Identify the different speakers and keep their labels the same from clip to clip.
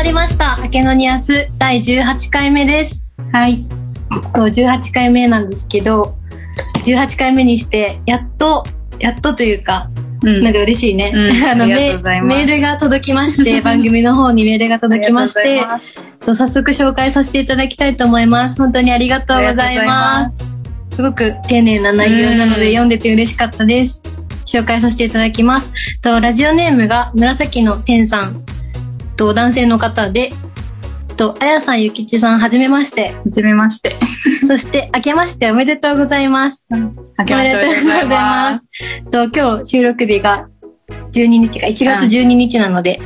Speaker 1: 始まりました。明けのニアス第18回目です。はい。えっと、18回目なんですけど、18回目にして、やっと、やっとというか、
Speaker 2: うん
Speaker 1: なんか嬉しいね。
Speaker 2: うん
Speaker 1: あのメールが届きまして、番組の方にメールが届きまして、と早速紹介させていただきたいと思います。本当にありがとうございます。すごく丁寧な内容なので
Speaker 2: うん
Speaker 1: 読んでて嬉しかったです。紹介させていただきます。とラジオネームが紫の天さんと男性の方で、とあやさんゆきちさんはじめまして。
Speaker 2: はじめまして。
Speaker 1: そして明けましておめでとうございます。
Speaker 2: 明けましておめでとうございます。
Speaker 1: す。と今日収録日が12日か1月12日なので、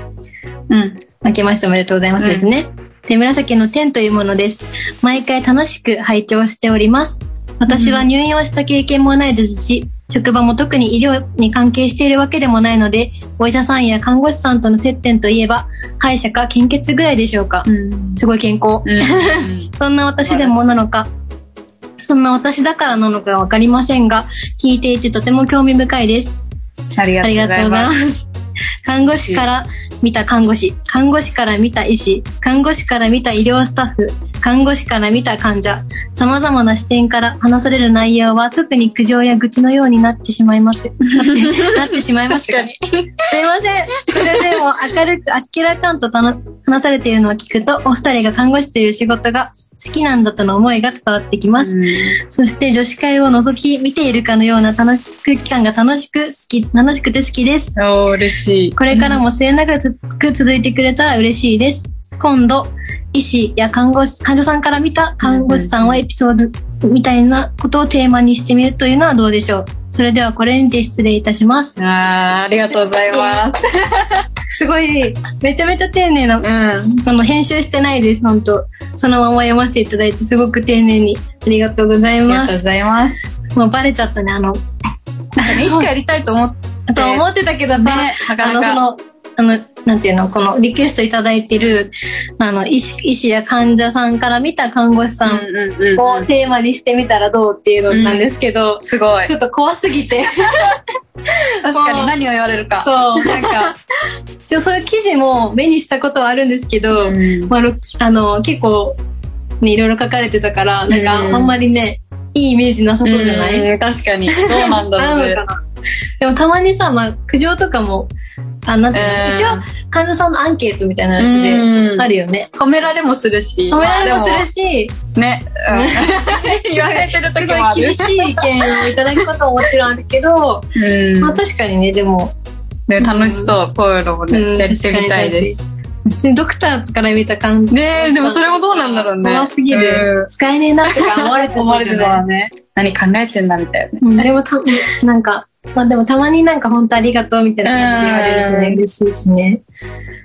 Speaker 2: うん。
Speaker 1: 明けましておめでとうございますですね。で、紫の天というものです。毎回楽しく拝聴しております。私は入院をした経験もないですし、職場も特に医療に関係しているわけでもないので、お医者さんや看護師さんとの接点といえば、歯医者か献血ぐらいでしょうか。
Speaker 2: うん。
Speaker 1: すごい健康。
Speaker 2: うん。
Speaker 1: そんな私でもなのか、そんな私だからなのかわかりませんが、聞いていてとても興味深いです。
Speaker 2: ありがとうござい
Speaker 1: ま。
Speaker 2: す。
Speaker 1: 看護師から見た看護師、看護師から見た医師、看護師から見た医療スタッフ、看護師から見た患者、様々な視点から話される内容は特に苦情や愚痴のようになってしまいます。なってしまいますすいません。それでも明るくあっけらかんと話されているのを聞くと、お二人が看護師という仕事が好きなんだとの思いが伝わってきます。そして女子会を覗き見ているかのような楽し空気感が楽しく好き、楽しくて好きです。
Speaker 2: おー、嬉しい。
Speaker 1: これからも末永く続いてくれたら嬉しいです。今度、医師や看護師、患者さんから見た看護師さんはエピソードみたいなことをテーマにしてみるというのはどうでしょう？それではこれにて失礼いたします。
Speaker 2: あー、ありがとうございます。
Speaker 1: すごい、めちゃめちゃ丁寧な、
Speaker 2: うん。
Speaker 1: あの、編集してないです、本当そのまま読ませていただいて、すごく丁寧にありがとうございます。
Speaker 2: ありがとうございます。
Speaker 1: もうバレちゃったね、あの、
Speaker 2: なんかね、いつかやりたいと思って、
Speaker 1: と思ってたけどさ、
Speaker 2: ねなか
Speaker 1: あの、そ。の、あの、なんていうの、このリクエストいただいてる、あの、医師医師や患者さんから見た看護師さん
Speaker 2: うんうん
Speaker 1: を
Speaker 2: うん。
Speaker 1: テーマにしてみたらどうっていうのなんですけど、
Speaker 2: すごい
Speaker 1: ち。ょっと怖すぎて、
Speaker 2: 確かに何を言われるか。
Speaker 1: そう、なんか、そういう記事も目にしたことはあるんですけど、
Speaker 2: うん。
Speaker 1: まあ、ろあの、結構、ね、いろいろ書かれてたから、なんか、
Speaker 2: うん
Speaker 1: あんまりね、いいイメージなさそうじゃない、
Speaker 2: うん確かに。どうなんだろうね
Speaker 1: でもたまにさ、まあ、苦情とかも、あ、なんていうの、
Speaker 2: うん
Speaker 1: 一応、患者さんのアンケートみたいなやつで、
Speaker 2: うん
Speaker 1: あるよね。
Speaker 2: 褒められもするし。
Speaker 1: 褒められもする
Speaker 2: し。
Speaker 1: し、
Speaker 2: ね。うん 言われてる
Speaker 1: す
Speaker 2: 時もある。
Speaker 1: ごい厳しい意見をいただくことももちろんあるけど、
Speaker 2: うん
Speaker 1: まあ確かにね、でも、
Speaker 2: ね、楽しそう。こういうのも
Speaker 1: うん
Speaker 2: ね、やってみたいです。
Speaker 1: 普通にドクターから見た感じ。
Speaker 2: ねえ、でもそれもどうなんだろうね。
Speaker 1: 怖すぎる。
Speaker 2: うん
Speaker 1: 使えねえなとか思われて
Speaker 2: 思われて
Speaker 1: そうじゃない
Speaker 2: ね。何考えてんだみたいなね。
Speaker 1: うん、でもた、なんか、まあでもたまになんか本当ありがとうみたいな感じで言われるとね、
Speaker 2: うん
Speaker 1: 嬉しいしね。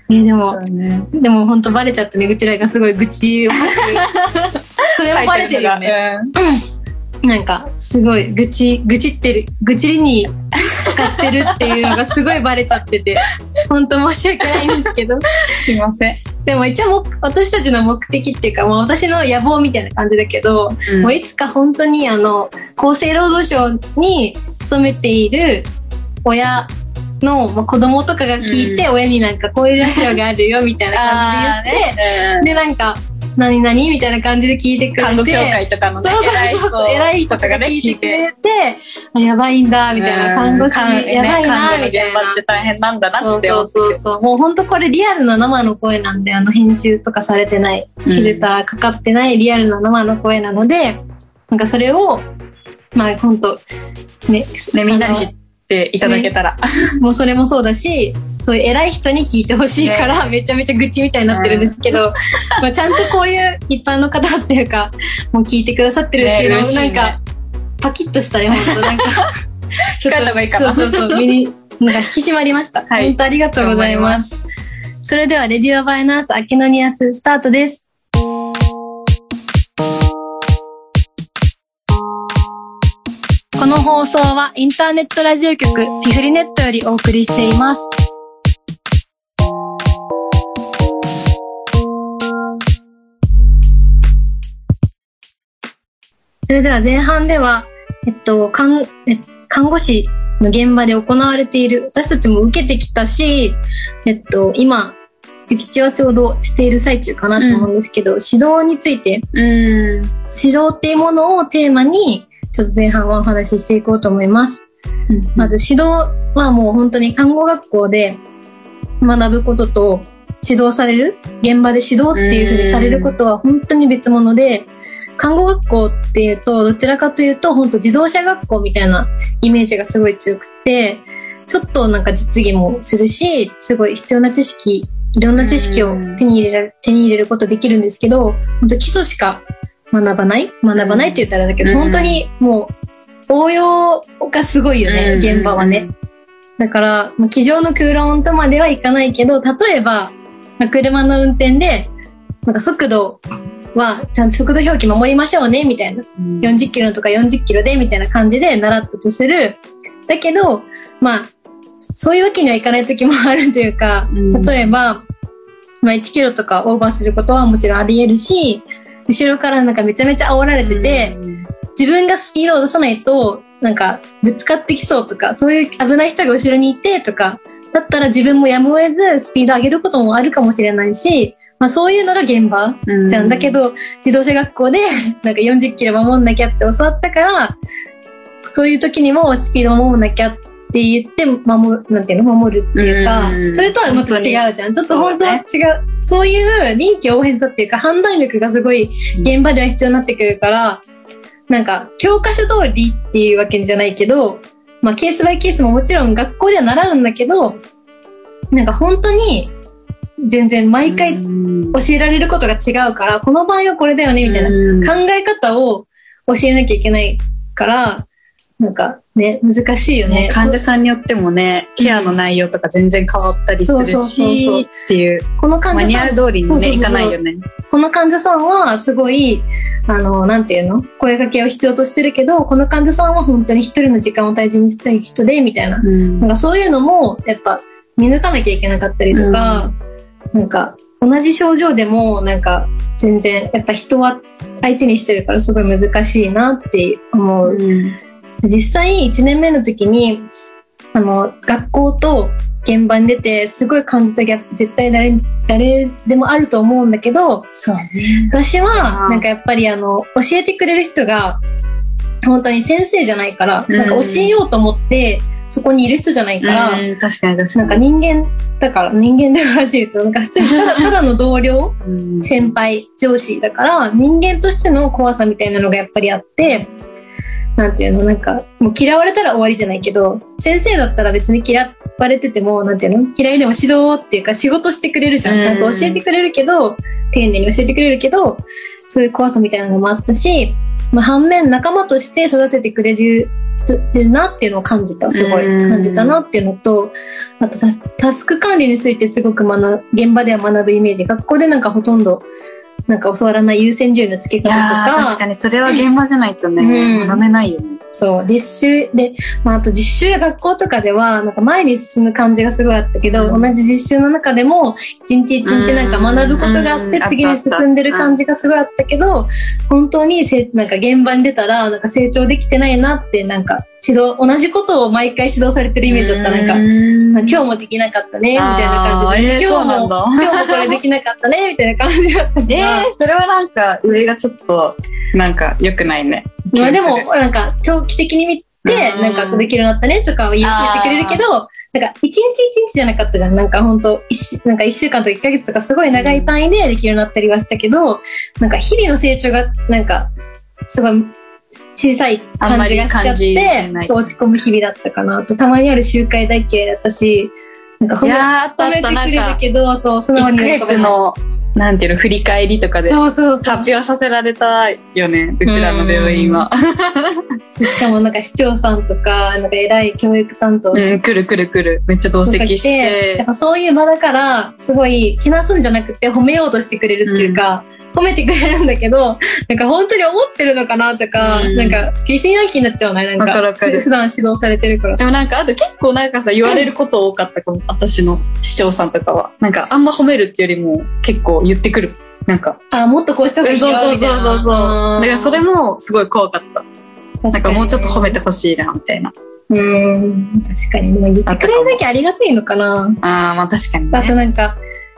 Speaker 1: えーでも、
Speaker 2: ね。
Speaker 1: でも本当バレちゃったね、うちらがすごい愚痴を。それもバレてるよね。なんか、すごい愚痴、愚痴ってる、愚痴に使ってるっていうのがすごいバレちゃってて、本当申し訳ないんですけど。
Speaker 2: うんすいません。
Speaker 1: でも一応も私たちの目的っていうか、もう私の野望みたいな感じだけど、もういつか本当にあの、厚生労働省に勤めている親のまあ子供とかが聞いて、親になんかこういうラジオがあるよみたいな感じで言って、で、なんか、何々みたいな感じで聞いてくれて。
Speaker 2: 看護協会とかのね
Speaker 1: そうそうそう。偉い人とか
Speaker 2: ね
Speaker 1: 聞いてくれて、あやばいんだ、みたいな。看護師、やばいな、みたいな。
Speaker 2: って大変なんだなって思
Speaker 1: そうそうそう
Speaker 2: う。
Speaker 1: そう。もう本当これリアルな生の声なんで、あの編集とかされてない、フィルターかかってないリアルな生の声なので、なんかそれを、まあ本当ね、
Speaker 2: ね、みんなに知っていただけたら。
Speaker 1: もうそれもそうだし、そういう偉い人に聞いてほしいから、めちゃめちゃ愚痴みたいになってるんですけど、まあちゃんとこういう一般の方っていうか、もう聞いてくださってるっていうのを、
Speaker 2: ね嬉しいね
Speaker 1: なんか、パキッとしたよ、本当なんか。ち
Speaker 2: 控えた方がいいかな
Speaker 1: そうそうそう、身に、なんか引き締まりました。
Speaker 2: はい
Speaker 1: 本当ありがとうございます。それでは、レディオバイナース、アケノニアス、スタートです。この放送はインターネットラジオ局ピフリネットよりお送りしています。それでは前半では、えっと、看え看護師の現場で行われている、私たちも受けてきたし、えっと、今、ゆきちはちょうどしている最中かなと思うんですけど、指導について、
Speaker 2: うん。
Speaker 1: 指導っていうものをテーマに、ちょっと前半はお話ししていこうと思います。まず指導はもう本当に看護学校で学ぶことと指導される現場で指導っていうふうにされることは本当に別物で看護学校っていうとどちらかというと本当自動車学校みたいなイメージがすごい強くてちょっとなんか実技もするしすごい必要な知識いろんな知識を手に入れられ手に入れることできるんですけど本当基礎しか学ばない？学ばないって言ったらだけど、
Speaker 2: うん
Speaker 1: 本当にもう応用がすごいよね、現場はね。。だから、まあ机上の空論とまではいかないけど、例えば、まあ車の運転で、なんか速度は、ちゃんと速度表記守りましょうね、みたいな。
Speaker 2: うん
Speaker 1: 40キロとか40キロで、みたいな感じで習ったとする。だけど、まあ、そういうわけにはいかない時もあるというか、
Speaker 2: うん
Speaker 1: 例えば、まあ1キロとかオーバーすることはもちろんあり得るし、後ろからなんかめちゃめちゃ煽られてて、
Speaker 2: うん
Speaker 1: 自分がスピードを出さないと、なんか、ぶつかってきそうとか、そういう危ない人が後ろにいてとか、だったら自分もやむを得ずスピード上げることもあるかもしれないし、まあそういうのが現場
Speaker 2: うん
Speaker 1: じゃん。だけど、自動車学校で、なんか40キロ守んなきゃって教わったから、そういう時にもスピードを守んなきゃって言って、守る、なんていうの、守るっていうか
Speaker 2: う、ん
Speaker 1: それとはまた違うじゃん。ちょっと本当は違う。そういう臨機応変さっていうか、判断力がすごい現場では必要になってくるから、なんか、教科書通りっていうわけじゃないけど、まあ、ケースバイケースももちろん学校では習うんだけど、なんか本当に、全然毎回
Speaker 2: うん
Speaker 1: 教えられることが違うから、この場合はこれだよね、みたいな
Speaker 2: うん
Speaker 1: 考え方を教えなきゃいけないから、なんかね、難しいよね。
Speaker 2: ね、患者さんによってもね、ケアの内容とか全然変わったりするし、っていう、
Speaker 1: この患
Speaker 2: マニュア
Speaker 1: 者さん、
Speaker 2: ル通りにね、
Speaker 1: そうそうそう
Speaker 2: いかないよね。
Speaker 1: この患者さんはすごい、あの、なんていうの？声掛けを必要としてるけど、この患者さんは本当に一人の時間を大事にしたい人で、みたいな。
Speaker 2: うん
Speaker 1: なんかそういうのも、やっぱ見抜かなきゃいけなかったりとか、なんか同じ症状でも、なんか全然、やっぱ人は相手にしてるからすごい難しいなって思う。
Speaker 2: うん
Speaker 1: 実際1年目の時に、あの、学校と現場に出てすごい感じたギャップ絶対誰、誰でもあると思うんだけど、
Speaker 2: そうね。
Speaker 1: 私は、
Speaker 2: うん
Speaker 1: なんかやっぱりあの、教えてくれる人が、本当に先生じゃないから、
Speaker 2: うん
Speaker 1: なんか教えようと思って、そこにいる人じゃないから、
Speaker 2: うん確かに確かに。
Speaker 1: なんか人間だから、人間だからっていうと、なんか普通にただ ただの同僚、
Speaker 2: うん
Speaker 1: 先輩、上司だから、人間としての怖さみたいなのがやっぱりあって、なんていうの、なんか、もう嫌われたら終わりじゃないけど、先生だったら別に嫌われてても、なんていうの嫌いでも指導っていうか仕事してくれるじゃん。
Speaker 2: うん
Speaker 1: ちゃんと教えてくれるけど、丁寧に教えてくれるけど、そういう怖さみたいなのもあったし、まあ、反面仲間として育ててくれる、るなっていうのを感じた。すごい
Speaker 2: うん
Speaker 1: 感じたなっていうのと、あとタスク管理についてすごく学ぶ、現場では学ぶイメージ。学校でなんかほとんど、なんか教わらない優先順位の付け
Speaker 2: い
Speaker 1: 方とか、
Speaker 2: 確かにそれは現場じゃないとね、
Speaker 1: うん
Speaker 2: 学べないよね。
Speaker 1: そう、実習で、まあ、あと実習や学校とかでは、なんか前に進む感じがすごいあったけど、
Speaker 2: うん
Speaker 1: 同じ実習の中でも、一日一日なんか学ぶことがあって
Speaker 2: う、ん
Speaker 1: 次に進んでる感じがすごいあったけど、本当にせ、なんか現場に出たら、なんか成長できてないなって、なんか指導、同じことを毎回指導されてるイメージだった。なんか、
Speaker 2: 今
Speaker 1: 今日もできなかったね、みたいな感じで。
Speaker 2: えー
Speaker 1: 今日も、今日もこれできなかったね、みたいな感じだったから。
Speaker 2: えー、それはなんか上がちょっと、なんか良くないね。
Speaker 1: まあでも、なんか、長期的に見て、
Speaker 2: うん
Speaker 1: なんかできるようになったねとかは言ってくれるけど、なんか一日一日じゃなかったじゃん。なんか本当なんか一週間とか一ヶ月とかすごい長い単位でできるようになったりはしたけど、なんか日々の成長が、なんか、すごい小さい感じがしちゃってそう落ち込む日々だったかな。あと、たまにある集会大嫌いだったし、
Speaker 2: いやー、あったあって
Speaker 1: くれ
Speaker 2: なんか、
Speaker 1: るけど、そう、素直に喜べ
Speaker 2: 1ヶ月。の、なんていうの、振り返りとかで
Speaker 1: そうそう。
Speaker 2: 発表させられたよね、うちらの病院は。
Speaker 1: しかもなんか市長さんとか、なんか偉い教育担当
Speaker 2: うん、来る来る来る。めっちゃ同席し
Speaker 1: 来て、や
Speaker 2: て
Speaker 1: っ。ぱそういう場だから、すごい、けなすんじゃなくて褒めようとしてくれるっていうか、褒めてくれるんだけど、なんか本当に思ってるのかなとか、
Speaker 2: うん
Speaker 1: なんか疑心暗鬼になっちゃうね、なん
Speaker 2: わか
Speaker 1: か。
Speaker 2: かる
Speaker 1: 普段指導されてるから
Speaker 2: でもなんか、あと結構なんかさ、言われること多かったかも。私の市長さんとかは。なんか、あんま褒めるってよりも、結構言ってくる。なんか、
Speaker 1: あ、もっとこうした方がいいよ、
Speaker 2: そうそう
Speaker 1: みたいな。
Speaker 2: そうそうそう。だからそれもすごい怖かった。なんかもうちょっと褒めてほしいな、みたいな。
Speaker 1: うん、確かに。でも言ってくれるだけありがたいのかな。
Speaker 2: ああ、まあ確かにね。
Speaker 1: あとなんか、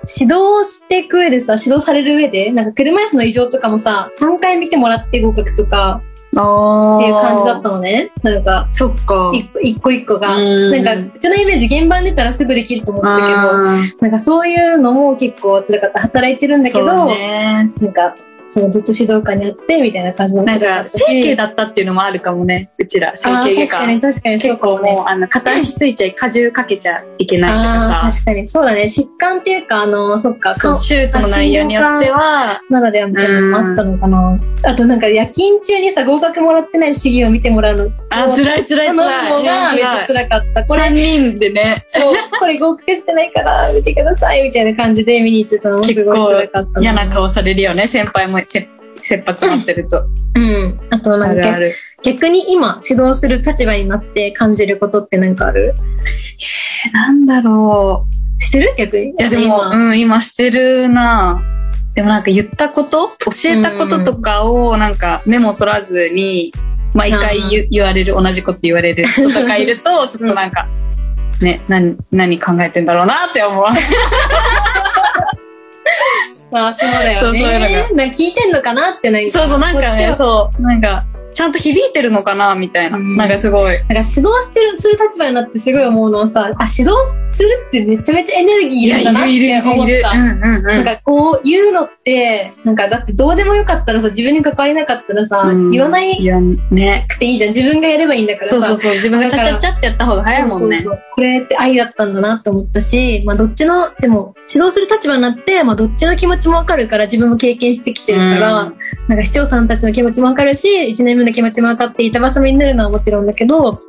Speaker 1: 指導していく上でさ、指導される上で、なんか車椅子の異常とかもさ、3回見てもらって合格とか
Speaker 2: あ
Speaker 1: っていう感じだったのね。なんか、
Speaker 2: そっか。
Speaker 1: 一個一個一個が。
Speaker 2: うん
Speaker 1: なんか、うちのイメージ現場に出たらすぐできると思ってたけど、なんかそういうのも結構辛かった。働いてるんだけど、
Speaker 2: ね。
Speaker 1: なんか、そう、ずっと指導官にあって、みたいな感じの
Speaker 2: なんか、整形だったっていうのもあるかもね。うちら、整形外科。
Speaker 1: 確かに確かに
Speaker 2: 結。構もう、あの、片足ついちゃい、荷重かけちゃいけないとかさ。
Speaker 1: 確かに。そうだね。疾患っていうか、あの、そっか、
Speaker 2: そ手術の内容によっては、
Speaker 1: ならではみたいなのもあったのかな。あとなんか夜勤中にさ、合格もらってない試技を見てもらうの。
Speaker 2: あ、辛い辛い辛い。
Speaker 1: 方がめっちゃ辛かった。こ
Speaker 2: れ、3人でね、
Speaker 1: そう、これ合格してないから見てくださいみたいな感じで見に行ってたのもすごい辛かった
Speaker 2: 嫌な顔されるよね、先輩もせ切羽詰まってると。
Speaker 1: うん。あとなんか
Speaker 2: あるある。
Speaker 1: 逆に今指導する立場になって感じることってなんかある？
Speaker 2: なんだろう。
Speaker 1: してる？逆に？
Speaker 2: いやでも、
Speaker 1: 今
Speaker 2: うん、今してるなでもなんか言ったこと教えたこととかをなんかメモ取らずに、毎回言言われる、同じこと言われる人とかいると、ちょっとなんか、ね、何、何考えてんだろうなって思う。
Speaker 1: まあそうだよ
Speaker 2: そうそういうの
Speaker 1: ね。なんか聞いてんのかなってなんか。
Speaker 2: そうそう、なんかね、そう、なんか、ちゃんと響いてるのかなみたいな。
Speaker 1: うん
Speaker 2: なんかすごい。
Speaker 1: なんか指導してる、する立場になってすごい思うのはさ、あ、指導するってめちゃめちゃエネルギーいるんだなって思った。なんかこう言うのって、なんかだってどうでもよかったらさ、自分に関わりなかったらさ、
Speaker 2: うん
Speaker 1: 言わない。くていいじゃん。自分がやればいいんだからさ。
Speaker 2: そうそうそう。自分がちゃちゃちゃってやった方が早いもんね。
Speaker 1: そうそうそうこれって愛だったんだなって思ったし、まあどっちの、でも指導する立場になって、まあどっちの気持ちもわかるから自分も経験してきてるから、
Speaker 2: うん
Speaker 1: なんか市長さんたちの気持ちもわかるし、1年目の気持ちもわかって板挟みになるのはもちろんだけど、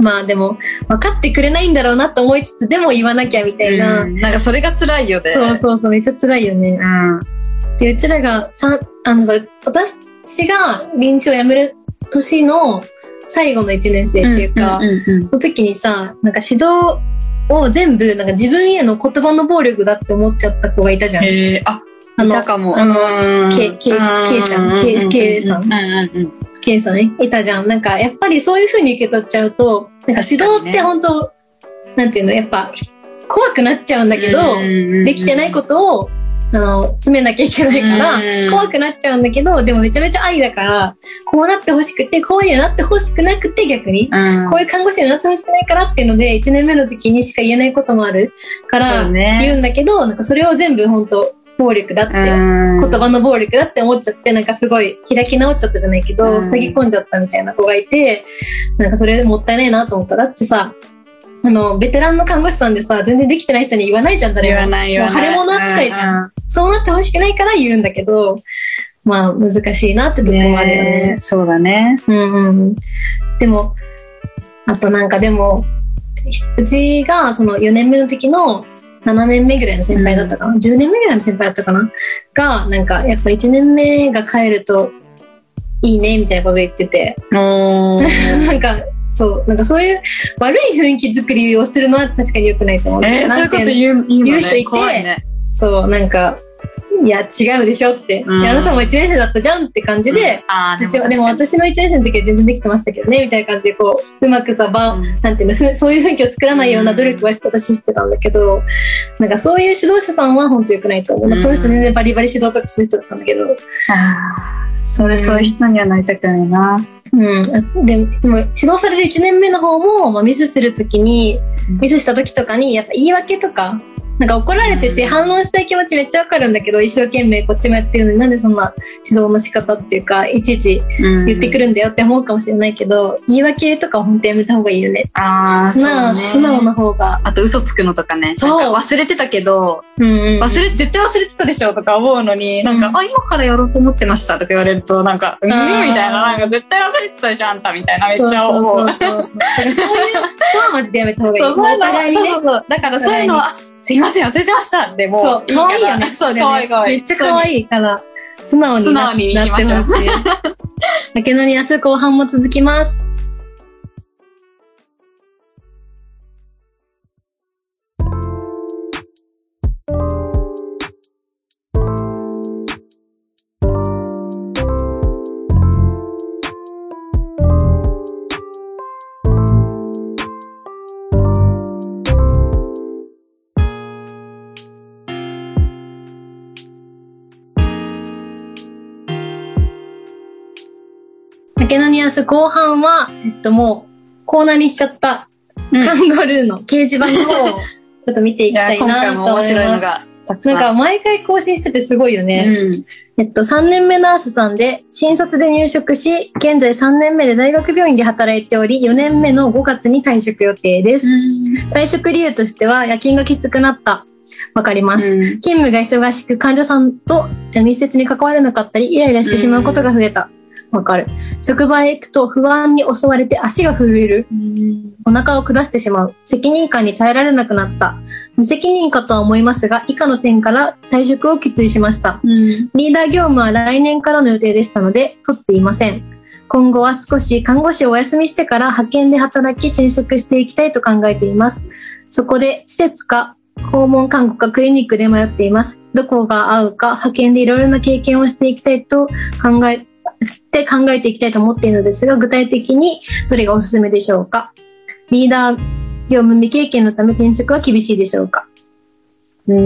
Speaker 1: まあでも、分かってくれないんだろうなと思いつつ、でも言わなきゃみたいな。
Speaker 2: うんなんかそれが辛いよね。
Speaker 1: そうそうそう、めっちゃ辛いよね。
Speaker 2: うん。
Speaker 1: で、うちらが、さあのさ、私が臨床を辞める年の最後の1年生っていうか、
Speaker 2: んうんうん
Speaker 1: その時にさ、なんか指導を全部、なんか自分への言葉の暴力だって思っちゃった子がいたじゃん。
Speaker 2: へえ、あ、
Speaker 1: あ
Speaker 2: いたかも。
Speaker 1: あの、
Speaker 2: うん
Speaker 1: けけけいちゃんけけいさん
Speaker 2: うんうんうん。
Speaker 1: K さんね、いたじゃん。なんか、やっぱりそういう風に受け取っちゃうと、なんか指導って本当、なんていうの、やっぱ、怖くなっちゃうんだけど、できてないことを、あの、詰めなきゃいけないから、
Speaker 2: うん。
Speaker 1: 怖くなっちゃうんだけど、でもめちゃめちゃ愛だから、こうなってほしくて、こういうになってほしくなくて逆に、
Speaker 2: うん。
Speaker 1: こういう看護師になってほしくないからっていうので、1年目の時期にしか言えないこともあるから、言うんだけど、なんかそれを全部本当暴力だって、
Speaker 2: うん
Speaker 1: 言葉の暴力だって思っちゃって、なんかすごい開き直っちゃったじゃないけど、
Speaker 2: うん
Speaker 1: 塞ぎ込んじゃったみたいな子がいて、なんかそれでもったいないなと思った。だってさ、あの、ベテランの看護師さんでさ、全然できてない人に言わないじゃん、誰も。
Speaker 2: 言わない言わない。
Speaker 1: もう腫れ物扱いじゃん。
Speaker 2: ん。
Speaker 1: そうなってほしくないから言うんだけど、まあ難しいなってとこもあるよね。
Speaker 2: ねそうだね。
Speaker 1: うんうんうん。でも、あとなんかでも、うちがその4年目の時の7年目ぐらいの先輩だったかな、?10 年目ぐらいの先輩だったかな？が、なんかやっぱ1年目が帰るといいねみたいなこと言ってて、なんか、そう、なんかそういう悪い雰囲気作りをするのは確かに良くないと思う。
Speaker 2: えー、そういうこと
Speaker 1: う
Speaker 2: 言う、言うのね。
Speaker 1: 言う人いて
Speaker 2: ね。
Speaker 1: そう、なんか、いや、違うでしょって。
Speaker 2: うん
Speaker 1: いやあなたも1年生だったじゃんって感じで、
Speaker 2: あー
Speaker 1: 私は、でも私の1年生の時は全然できてましたけどね、みたいな感じで、こう、うまくさ、ば、
Speaker 2: うん
Speaker 1: なんていうのふ、そういう雰囲気を作らないような努力はして私してたんだけど、なんかそういう指導者さんは本当良くないと思う。まあ
Speaker 2: うん
Speaker 1: その人全然バリバリ指導とかする人だったんだけど。
Speaker 2: あーそれ、そういう人にはなりたくないな。
Speaker 1: うん。ででも、指導される1年目の方も、まあ、ミスするときに
Speaker 2: うん、
Speaker 1: ミスした時とかに、やっぱ言い訳とか、なんか怒られてて
Speaker 2: うん
Speaker 1: 反論したい気持ちめっちゃわかるんだけど、一生懸命こっちもやってるのになんでそんな指導の仕方っていうか、いちいち
Speaker 2: 言
Speaker 1: 言ってく
Speaker 2: る。
Speaker 1: るんだよって思うかもしれないけど、言い訳とかは本当やめた方がいいよね。
Speaker 2: ああ、
Speaker 1: 素直、
Speaker 2: そうね
Speaker 1: 素直な方が。
Speaker 2: あと嘘つくのとかね。
Speaker 1: そう
Speaker 2: 忘れてたけど、
Speaker 1: うんうん。
Speaker 2: 忘れ、絶対忘れてたでしょとか思うのに、なんか、
Speaker 1: うん
Speaker 2: あ、今からやろうと思ってましたとか言われると、なんか、うん？みたいな、なんか絶対忘れてたでしょあんたみたいな、めっちゃ思う。
Speaker 1: そうそうそうそう。そういう人はマジでやめた方がいい。
Speaker 2: そう、そうそうそうそう。だからそういうのは、あすいません、忘れてましたでも
Speaker 1: そう、可愛いよね。
Speaker 2: そう、可愛い可愛い。
Speaker 1: めっちゃ可愛いから、素直になってほしい。だけどに明日後半も続きます。ニアス後半は、えっともう、コーナーにしちゃった、
Speaker 2: うん
Speaker 1: カンゴルーの掲示板の方を、ちょっと見ていきたい
Speaker 2: 今回
Speaker 1: なと思います。
Speaker 2: も面白いのがたくさ。
Speaker 1: なんんか、毎回更新しててすごいよね。えっと、3年目ナースさんで、新卒で入職し、現在3年目で大学病院で働いており、4年目の5月に退職予定です。退職理由としては、夜勤がきつくなった。わかります。
Speaker 2: うん
Speaker 1: 勤務が忙しく患者さんと密接に関われなかったり、イライラしてしまうことが増えた。わかる。職場へ行くと不安に襲われて足が震える。お腹を下してしまう。責任感に耐えられなくなった。無責任かとは思いますが、以下の点から退職を決意しました。
Speaker 2: うん
Speaker 1: リーダー業務は来年からの予定でしたので、取っていません。今後は少し看護師をお休みしてから派遣で働き転職していきたいと考えています。そこで施設か訪問看護かクリニックで迷っています。どこが合うか派遣でいろいろな経験をしていきたいと考え、して考えていきたいと思っているのですが、具体的にどれがおすすめでしょうか？リーダー業務未経験のため転職は厳しいでしょうか？
Speaker 2: うん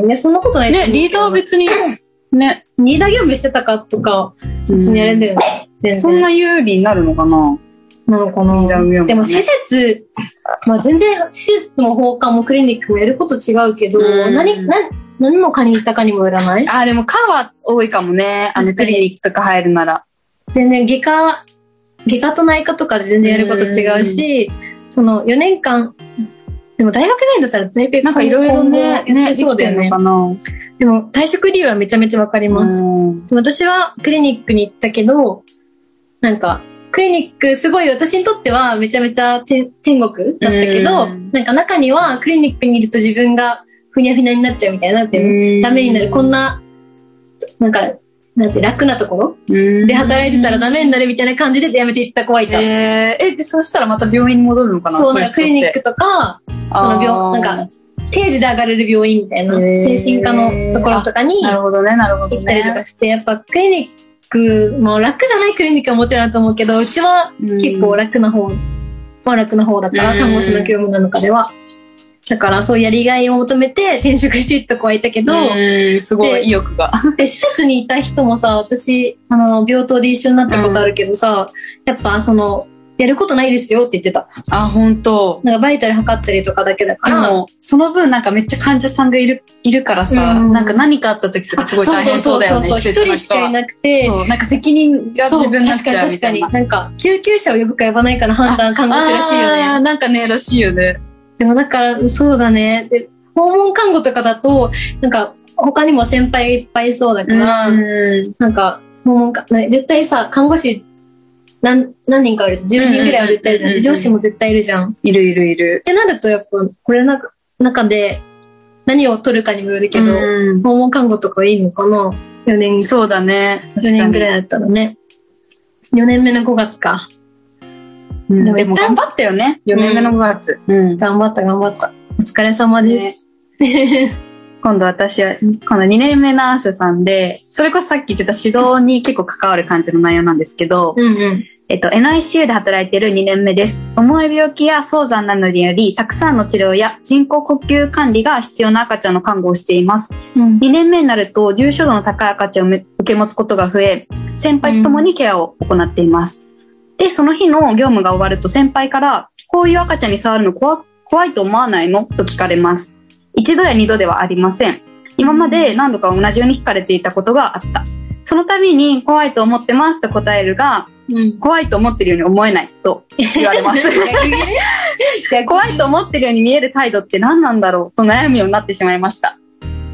Speaker 1: うん。いや、そんなことない
Speaker 2: ね、リーダーは別に、ね、
Speaker 1: リーダー業務してたかとか、別にあれだよね。全然
Speaker 2: そんな有利になるのかな？
Speaker 1: なのかな。でも施設、まあ全然施設も放課もクリニックもやること違うけど、
Speaker 2: うん
Speaker 1: 何、何、何の科に行ったかにもよらない？
Speaker 2: あ、でも、科は多いかもね。あの、クリニックとか入るなら。
Speaker 1: 全然外科、外科と内科とかで全然やること違うし、その4年間、でも大学病院だったら大体
Speaker 2: なんかいろいろね、ね、
Speaker 1: そうだよね
Speaker 2: できてんの。かな。
Speaker 1: でも退職理由はめちゃめちゃわかります。私はクリニックに行ったけど、なんか、クリニックすごい私にとってはめちゃめちゃ天天国だったけど、
Speaker 2: うん。
Speaker 1: なんか中にはクリニックにいると自分がふにゃふにゃになっちゃうみたいな、なんていうのダメになる。こんな、なんか、なんて楽なところ？
Speaker 2: うん。
Speaker 1: で働いてたらダメになるみたいな感じで辞めていった子はいた。
Speaker 2: えー、え、で、そしたらまた病院に戻るのかな？
Speaker 1: そう、なんかクリニック
Speaker 2: と
Speaker 1: とか、その病、なんか、定時で上がれる病院みたいな、精神科のところとかに
Speaker 2: なるほどね、なるほどね。
Speaker 1: 行ったりとかして、やっぱクリニックも楽じゃないクリニックはもちろんと思うけど、うちは
Speaker 2: うん
Speaker 1: 結構楽な方、まあ楽な方だから、
Speaker 2: うん
Speaker 1: 看護師の業務なのかでは。だからそういうやりがいを求めて転職していった子はいたけど、
Speaker 2: うん、すご
Speaker 1: で
Speaker 2: い意欲が。
Speaker 1: で、施設にいた人もさ、私、あの、病棟で一緒になったことあるけどさ、やっぱその、やることないですよって言ってた。
Speaker 2: あ、本当
Speaker 1: なんかバイタル測ったりとかだけだから、
Speaker 2: でも、その分なんかめっちゃ患者さんがいる、いるからさ、
Speaker 1: うん
Speaker 2: なんか何かあった時とかすごい大変そうだよね、
Speaker 1: そうそうそうそう、一人しかい
Speaker 2: い。
Speaker 1: なくて、
Speaker 2: そう、なんか責任が自分になっちゃうみたいな
Speaker 1: 確かに確。かに。なんか、救急車を呼ぶか呼ばないかの判断、看護師らしいよね。
Speaker 2: なんかね、らしいよね。
Speaker 1: でもだから、そうだね。で、訪問看護とかだと、なんか、他にも先輩がいっぱいいそうだから、
Speaker 2: うん
Speaker 1: なんか、訪問か絶対さ、看護師、何、何人かいるじゃん。10人ぐらいは絶対いるじゃん。上司も絶対いるじゃん。っ
Speaker 2: いるいるいる。
Speaker 1: てなると、やっぱ、これなんか、中で、何を取るかにもよるけど、
Speaker 2: うん
Speaker 1: 訪問看護とかいいのかな ?4 年、
Speaker 2: そうだね。
Speaker 1: 4年ぐらいだったらね。4年目の5月か。
Speaker 2: うん
Speaker 1: でも
Speaker 2: 頑張ったよね。4年目の5月。うん
Speaker 1: 頑張った頑張った。お疲れ様です。
Speaker 2: 今度私は、今度2年目ナースさんで、それこそさっき言ってた指導に結構関わる感じの内容なんですけど、
Speaker 1: うんうん。
Speaker 2: えっと、NICU で働いている2年目です。重い病気や早産などにより、たくさんの治療や人工呼吸管理が必要な赤ちゃんの看護をしています。
Speaker 1: うん
Speaker 2: 2年目になると、重症度の高い赤ちゃんをめ受け持つことが増え、先輩と共にケアを行っています。で、その日の業務が終わると先輩から、こういう赤ちゃんに触るの怖怖いと思わないの？と聞かれます。一度や二度ではありません。今まで何度か同じように聞かれていたことがあった。その度に怖いと思ってますと答えるが、
Speaker 1: うん。
Speaker 2: 怖いと思ってるように思えないと言われます。怖いと思ってるように見える態度って何なんだろうと悩むようになってしまいました。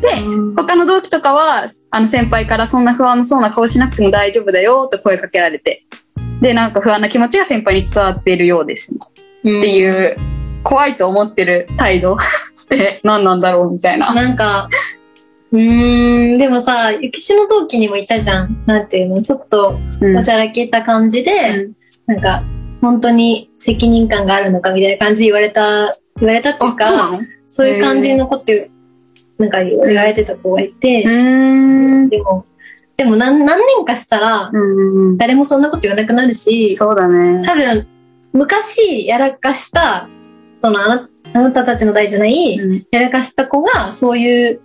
Speaker 2: で、他の同期とかは、あの先輩からそんな不安そうな顔しなくても大丈夫だよと声かけられて。で、なんか不安な気持ちが先輩に伝わっているようです。
Speaker 1: うん
Speaker 2: っていう、怖いと思ってる態度って何なんだろうみたいな。
Speaker 1: なんか、うーん、でもさ、ゆきちの同期にもいたじゃん。なんていうの、ちょっと
Speaker 2: うん
Speaker 1: おちゃらけた感じで、
Speaker 2: うん
Speaker 1: なんか、本当に責任感があるのかみたいな感じで言われた、言われたっていう
Speaker 2: あ、そう
Speaker 1: そういう感じのこと、なんか言われてた子がいて、
Speaker 2: ーん。
Speaker 1: でも、でも何何年かしたら、
Speaker 2: うん。
Speaker 1: 誰もそんなこと言わなくなるし、
Speaker 2: そうだね。
Speaker 1: 多分、昔やらかした、そのあなあなたたちの代じゃない、
Speaker 2: うん
Speaker 1: やらかした子が、そういう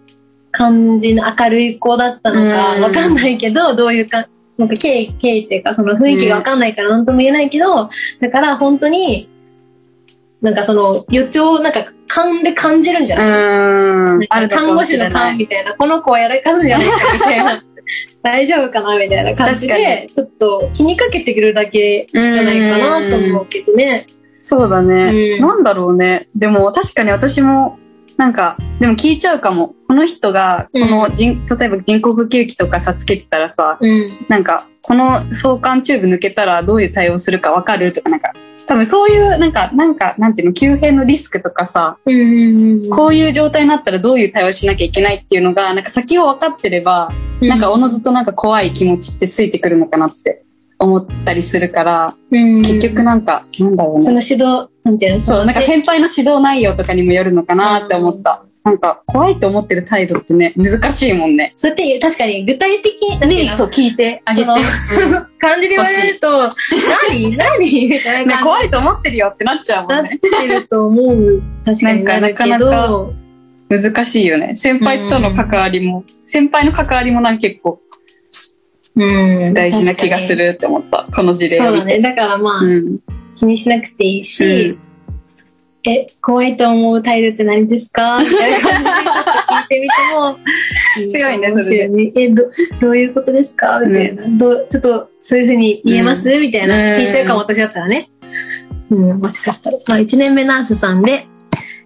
Speaker 1: 感じの明るい子だったのか
Speaker 2: うん
Speaker 1: わかんないけど、どういうかなんか経緯、経緯っていうか、その雰囲気がわかんないから何とも言えないけど、だから本当に、なんかその予兆をなんか勘で感じるんじゃ
Speaker 2: う
Speaker 1: ない、
Speaker 2: ん。
Speaker 1: なんか看護師の勘みたいな、この子はやらかすんじゃない？かみたいな。大丈夫かなみたいな感じで、ちょっと気にかけてくるだけじゃないかなと思うけどね。
Speaker 2: そうだね、
Speaker 1: うん
Speaker 2: なんだろうね。でも確かに私も、なんか、でも聞いちゃうかも。この人が、この人、例えば人工呼吸器とかさ、つけてたらさ、
Speaker 1: うん。
Speaker 2: なんか、この相関チューブ抜けたらどういう対応するかわかるとか、なんか、多分そういう、なんか、なんか、なんていうの、急変のリスクとかさ、
Speaker 1: うんうんうん。
Speaker 2: こういう状態になったらどういう対応しなきゃいけないっていうのが、なんか先を分かってれば、なんかおのずとなんか怖い気持ちってついてくるのかなって思ったりするから、
Speaker 1: うん、
Speaker 2: 結局なんか、なんだろうね。
Speaker 1: その指導、なんていうの？
Speaker 2: そう、なんか先輩の指導内容とかにもよるのかなって思った。なんか、怖いと思ってる態度ってね、難しいもんね。
Speaker 1: そうやって確かに具体的に、
Speaker 2: そう、聞いてあげて。
Speaker 1: その、感じで言われると、何？何？みたい
Speaker 2: ね
Speaker 1: な感
Speaker 2: 怖いと思ってるよってなっちゃうも
Speaker 1: じになっ
Speaker 2: んね。
Speaker 1: てると思う。確かになるけ
Speaker 2: なんかなか
Speaker 1: ど、
Speaker 2: 難しいよね。先輩との関わりも、先輩の関わりもなんか結構
Speaker 1: うん
Speaker 2: 大事な気がす。るって思った。この事例。
Speaker 1: そうだね。だからまあ、
Speaker 2: うん。
Speaker 1: 気にしなくていいし、
Speaker 2: うん
Speaker 1: え、怖いと思う態度って何ですか？みたいな感じでちょっと聞いてみても
Speaker 2: 強いね
Speaker 1: かもしれないえ、ど、どういうことですか？みたいな。どうちょっと、そういうふうに言えます、みたいな。
Speaker 2: うん
Speaker 1: 聞いちゃうかも、私だったらね。うん、もしかしたら。まあ、1年目ナースさんで、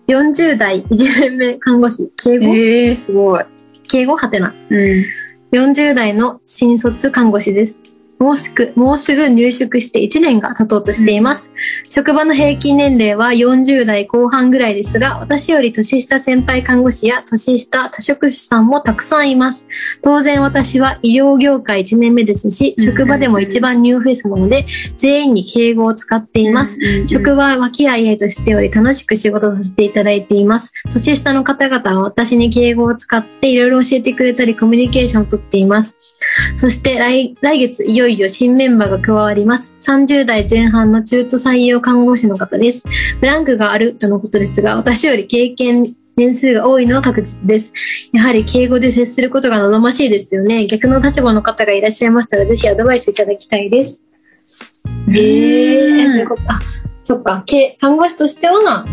Speaker 1: 40代1年目看護師、敬語、
Speaker 2: ええー、すごい。
Speaker 1: 敬語？はてな。
Speaker 2: うん。
Speaker 1: 40代の新卒看護師です。もうすぐ、もうすぐ入職して1年が経とうとしています。職場の平均年齢は40代後半ぐらいですが、私より年下先輩看護師や年下多職種さんもたくさんいます。当然私は医療業界1年目ですし、
Speaker 2: うん
Speaker 1: 職場でも一番ニューフェイスなので、全員に敬語を使っています。職場は和気あいあいとしており楽しく仕事させていただいています。年下の方々は私に敬語を使っていろいろ教えてくれたりコミュニケーションをとっています。そして来来月いよいよ新メンバーが加わります。30代前半の中途採用看護師の方です。ブランクがあるとのことですが、私より経験年数が多いのは確実です。やはり敬語で接することが望ましいですよね。逆の立場の方がいらっしゃいましたら、ぜひアドバイスいただきたいです。えー、あ、そっか。け看護師としては、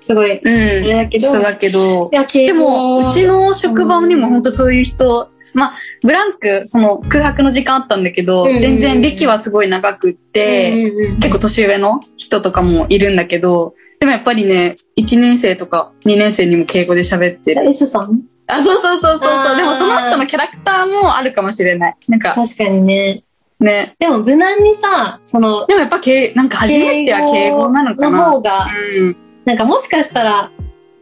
Speaker 1: すごい、あ
Speaker 2: うん。
Speaker 1: れだけど、
Speaker 2: そうだけどで
Speaker 1: 語
Speaker 2: も、うちの職場にも本当そういう人、まあ、ブランク、その空白の時間あったんだけど、全然歴はすごい長くって、結構年上の人とかもいるんだけど、でもやっぱりね、1年生とか2年生にも敬語で喋ってる。
Speaker 1: S さん？
Speaker 2: あ、そうそうそうそうでもその人のキャラクターもあるかもしれない。なんか、
Speaker 1: 確かにね。
Speaker 2: ね。
Speaker 1: でも無難にさ、その、
Speaker 2: でもやっぱ敬、なんか初めては敬語なのかな。
Speaker 1: の方が、
Speaker 2: うん。
Speaker 1: なんかもしかしたら、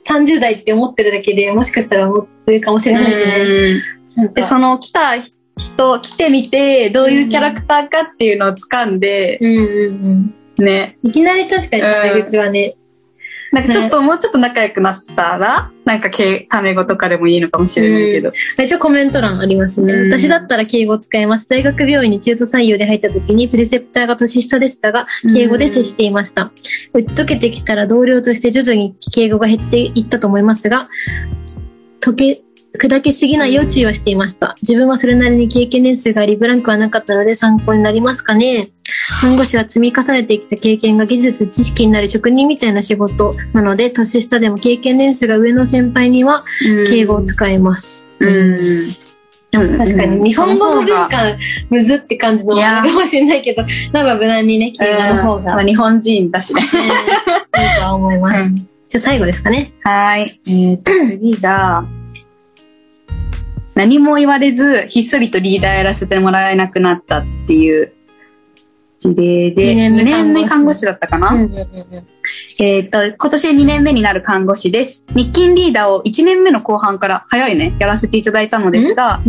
Speaker 1: 30代って思ってるだけで、もしかしたら思ってるかもしれないしね。
Speaker 2: うんで、その来た人、来てみて、どういうキャラクターかっていうのを掴んで、
Speaker 1: うんうん
Speaker 2: ね。
Speaker 1: うん。いきなり確かにタメ口はね、
Speaker 2: なんかちょっと、もうちょっと仲良くなったら、なんか敬、タメ語とかでもいいのかもしれないけど。
Speaker 1: 一応コメント欄ありますね。
Speaker 2: うん
Speaker 1: 私だったら敬語を使います。大学病院に中途採用で入った時に、プレセプターが年下でしたが、敬語で接していました。打ち解けてきたら同僚として徐々に敬語が減っていったと思いますが、溶け、砕けすぎないよう注意はしていました。自分はそれなりに経験年数があり、ブランクはなかったので参考になりますかね看護師は積み重ねてきた経験が技術、知識になる職人みたいな仕事なので、年下でも経験年数が上の先輩には敬語を使います。
Speaker 2: うん。
Speaker 1: 確かに、日本語の文化、むずって感じのものかもしれないけど、なんか無難にね、敬語の方が、
Speaker 2: まあ日本人だしね。
Speaker 1: ねいいとは思います。じゃあ最後ですかね。
Speaker 2: はい。えーと、次が、何も言われず、ひっそりとリーダーやらせてもらえなくなったっていう事例で、
Speaker 1: 二年目
Speaker 2: 2年目看護師だったかな、
Speaker 1: うんうんうん
Speaker 2: えっ、と、今年2年目になる看護師です。日勤リーダーを1年目の後半から、早いね、やらせていただいたのですが。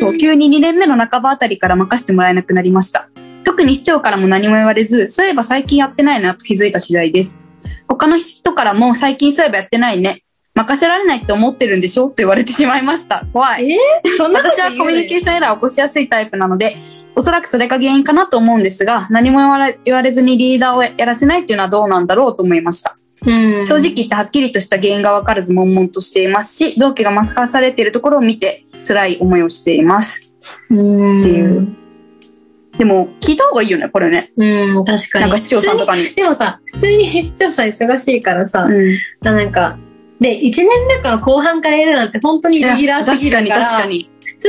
Speaker 2: そう、急に2年目の半ばあたりから任せてもらえなくなりました。特に市長からも何も言われず、そういえば最近やってないなと気づいた次第です。他の人からも最近そういえばやってないね。任せられないって思ってるんでしょ？と言われてしまいました。怖い。
Speaker 1: えそんな
Speaker 2: 私はコミュニケー
Speaker 1: シ
Speaker 2: ションエラーを起こしやすいタイプなので、おそらくそれが原因かなと思うんですが、何も言われ言われずにリーダーをやらせないっていうのはどうなんだろうと思いました。
Speaker 1: ョン。
Speaker 2: 正直言ってはっきりとした原因が分からず悶々としていますし、同期がマスカーされているところを見て辛い思いをしています。
Speaker 1: うん。
Speaker 2: っていうでも、聞いた方がいいよね、これね。
Speaker 1: うん、確かに。
Speaker 2: なんか視聴さんとかに。
Speaker 1: にでもさ、普通に視聴者忙しいからさ、
Speaker 2: うん。
Speaker 1: なんか、で、1年目から後半からやるなんて本当にイレギュラーすぎるから、
Speaker 2: 確かに。
Speaker 1: 普通、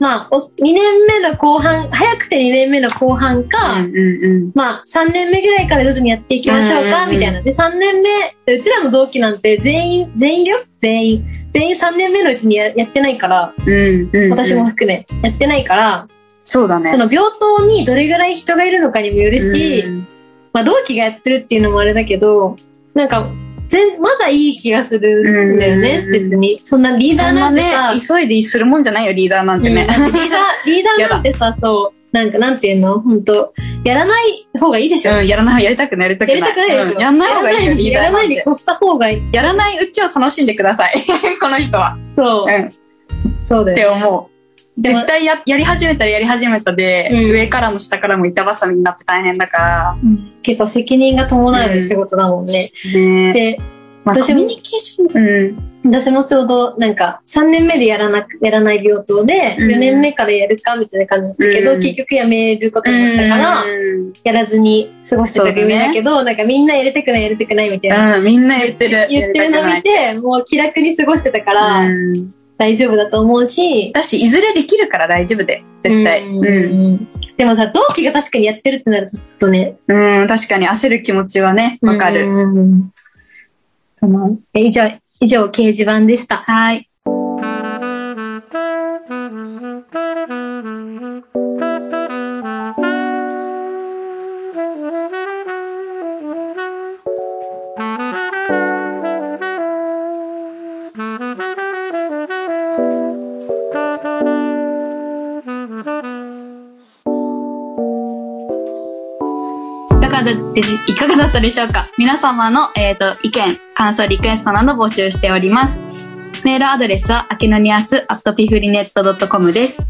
Speaker 1: まあ、お2年目の後半、早くて2年目の後半か、
Speaker 2: うんうんうん。
Speaker 1: まあ、3年目ぐらいから徐々にやっていきましょうか、
Speaker 2: うんうんうん
Speaker 1: みたいな。で、3年目、うちらの同期なんて全員、全員だよ？全員。全員3年目のうちにややってないから、
Speaker 2: うんうんうん。
Speaker 1: 私も。含め、やってないから、
Speaker 2: そうだね。
Speaker 1: その病棟にどれぐらい人がいるのかにもよるし、
Speaker 2: うん
Speaker 1: まあ、同期がやってるっていうのもあれだけど、なんか、全、まだいい気がするんだよね、
Speaker 2: うん
Speaker 1: 別に。そんなリーダー
Speaker 2: なん
Speaker 1: てさ、、
Speaker 2: 急いでするもんじゃないよ、リーダーなんてね。
Speaker 1: リーダー、リーダーなんてさ、そう、なんか、なんていうの？本当やらない方がいいでしょ、
Speaker 2: うん、やらない、やりたくない、やりたくない。
Speaker 1: やりたくないでしょ、
Speaker 2: うんやんない方がいいよ、リーダ
Speaker 1: やら
Speaker 2: ーな
Speaker 1: いに越した方がいい。
Speaker 2: やらないうちを楽しんでください。この人は。
Speaker 1: そうう、
Speaker 2: ん。っ
Speaker 1: そうだよ、ね。
Speaker 2: て思う。絶対や、やり始めたらやり始めたで、
Speaker 1: うん
Speaker 2: 上からも下からも板挟みになって大変だか
Speaker 1: 結構責任が伴う仕事だもんね。
Speaker 2: ら。ね
Speaker 1: で、
Speaker 2: まあ、
Speaker 1: 私も
Speaker 2: コミュニケーション。うん。
Speaker 1: 私もちょうど、なんか、3年目でやらなく、やらない病棟で、
Speaker 2: うん
Speaker 1: 4年目からやるか、みたいな感じだったけど、
Speaker 2: うん
Speaker 1: 結局やめることになったから、
Speaker 2: うん
Speaker 1: やらずに過ごしてた組だけど、なんかみんなやりたくない、やりたくないみたいな。
Speaker 2: うん、みんな言ってる。
Speaker 1: 言ってるの見て、もう気楽に過ごしてたから、
Speaker 2: うん。
Speaker 1: 大丈夫だと思うし、
Speaker 2: だし、いずれできるから大丈夫で。絶対。
Speaker 1: うん
Speaker 2: うん。
Speaker 1: でもさ、同期が確かにやってるってなるとちょっとね、
Speaker 2: うん、確かに焦る気持ちはね、わかる。
Speaker 1: うんえ以上、以上、掲示板でした。
Speaker 2: はい。だいかがだったでしょうか？皆様の、えー、と意見、感想、リクエストなど募集しております。メールアドレスは、あけのにあす、at pifrinet.com です。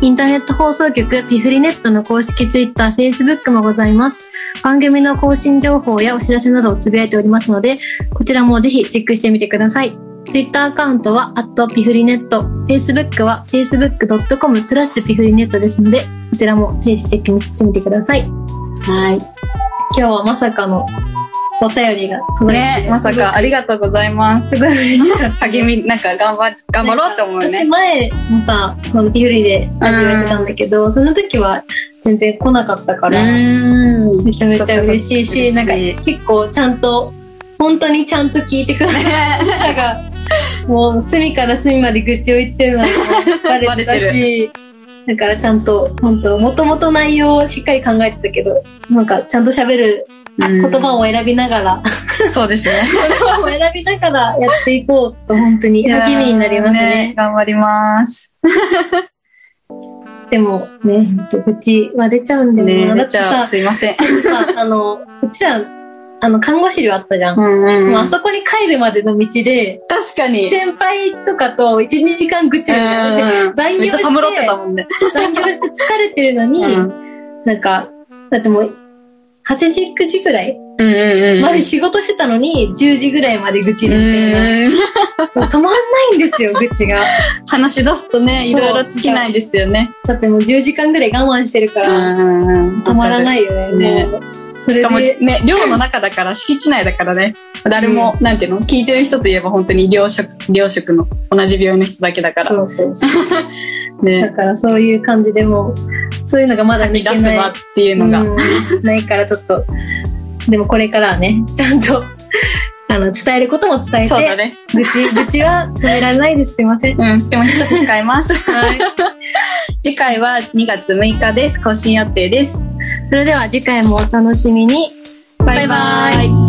Speaker 1: インターネット放送局ピフリネットの公式ツイッター、フェイスブックもございます。番組の更新情報やお知らせなどをつぶやいておりますので、こちらもぜひチェックしてみてください。ツイッターアカウントは、アットピフリネット。フェイスブックは、facebook.com スラッシュピフリネットですので、こちらもぜひチェックしてみてください。
Speaker 2: は
Speaker 1: 今日はまさかのお便りが届
Speaker 2: い。
Speaker 1: いて、
Speaker 2: ね、まさかありがとうございます。
Speaker 1: すごい嬉しかった。
Speaker 2: 励み、なんか頑張、頑張ろうって思う
Speaker 1: 私
Speaker 2: ね。
Speaker 1: 前もさ、このピフリで始めてたんだけど、その時は全然来なかったから、
Speaker 2: うん
Speaker 1: めちゃめちゃ嬉しいし、なんか結構ちゃんと、本当にちゃんと聞いてください。なんか、もう隅から隅まで愚痴を言ってるのもバレてたし、だからちゃんと、本当もともと内容をしっかり考えてたけど、なんかちゃんと喋る
Speaker 2: うん
Speaker 1: 言葉を選びながら、
Speaker 2: そうですね。
Speaker 1: 言葉を選びながらやっていこうと本当に励みになりますね。
Speaker 2: 頑張ります。
Speaker 1: でもね、愚痴は出ちゃうんだよ
Speaker 2: ね
Speaker 1: な。だって
Speaker 2: じゃあ、
Speaker 1: さ、
Speaker 2: すいません。
Speaker 1: さ、あの、うちら、あの、看護師寮あったじゃん。
Speaker 2: うんうん
Speaker 1: もうあそこに帰るまでの道で、
Speaker 2: 確かに。
Speaker 1: 先輩とかと1、2時間愚痴をやって残業して
Speaker 2: めっちゃたむろってたもんね。
Speaker 1: 残業して疲れてるのに、
Speaker 2: うん
Speaker 1: なんか、だってもう、8時、9時ぐらい
Speaker 2: うんうんうん。
Speaker 1: まで仕事してたのに、10時ぐらいまで愚痴るみたいな。
Speaker 2: うん
Speaker 1: もう止まんないんですよ、愚痴が。
Speaker 2: 話し出すとね、いろいろ尽きないですよね。
Speaker 1: だってもう10時間ぐらい我慢してるから、止
Speaker 2: 止
Speaker 1: まらないいよね。
Speaker 2: ね
Speaker 1: それ
Speaker 2: しかも
Speaker 1: で、
Speaker 2: ね、寮の中だから、敷地内だからね、誰も、なんていうの、聞いてる人といえば本当に寮職、寮職の同じ病院の人だけだから。
Speaker 1: そうそうそう。だ
Speaker 2: ね、
Speaker 1: からそういう感じでもう、そういうのがまだ抜けない。
Speaker 2: 出す場っていうのが。
Speaker 1: うんないからちょっと、でもこれからはね、ちゃんと、あの、伝えることも伝えて、
Speaker 2: そうだね。
Speaker 1: 愚痴、愚痴は止められないです。すいません。
Speaker 2: うん。でもちょっと控えます。
Speaker 1: はい。
Speaker 2: 次回は2月6日です。更新予定です。
Speaker 1: それでは次回もお楽しみに。バイバイ。
Speaker 2: イ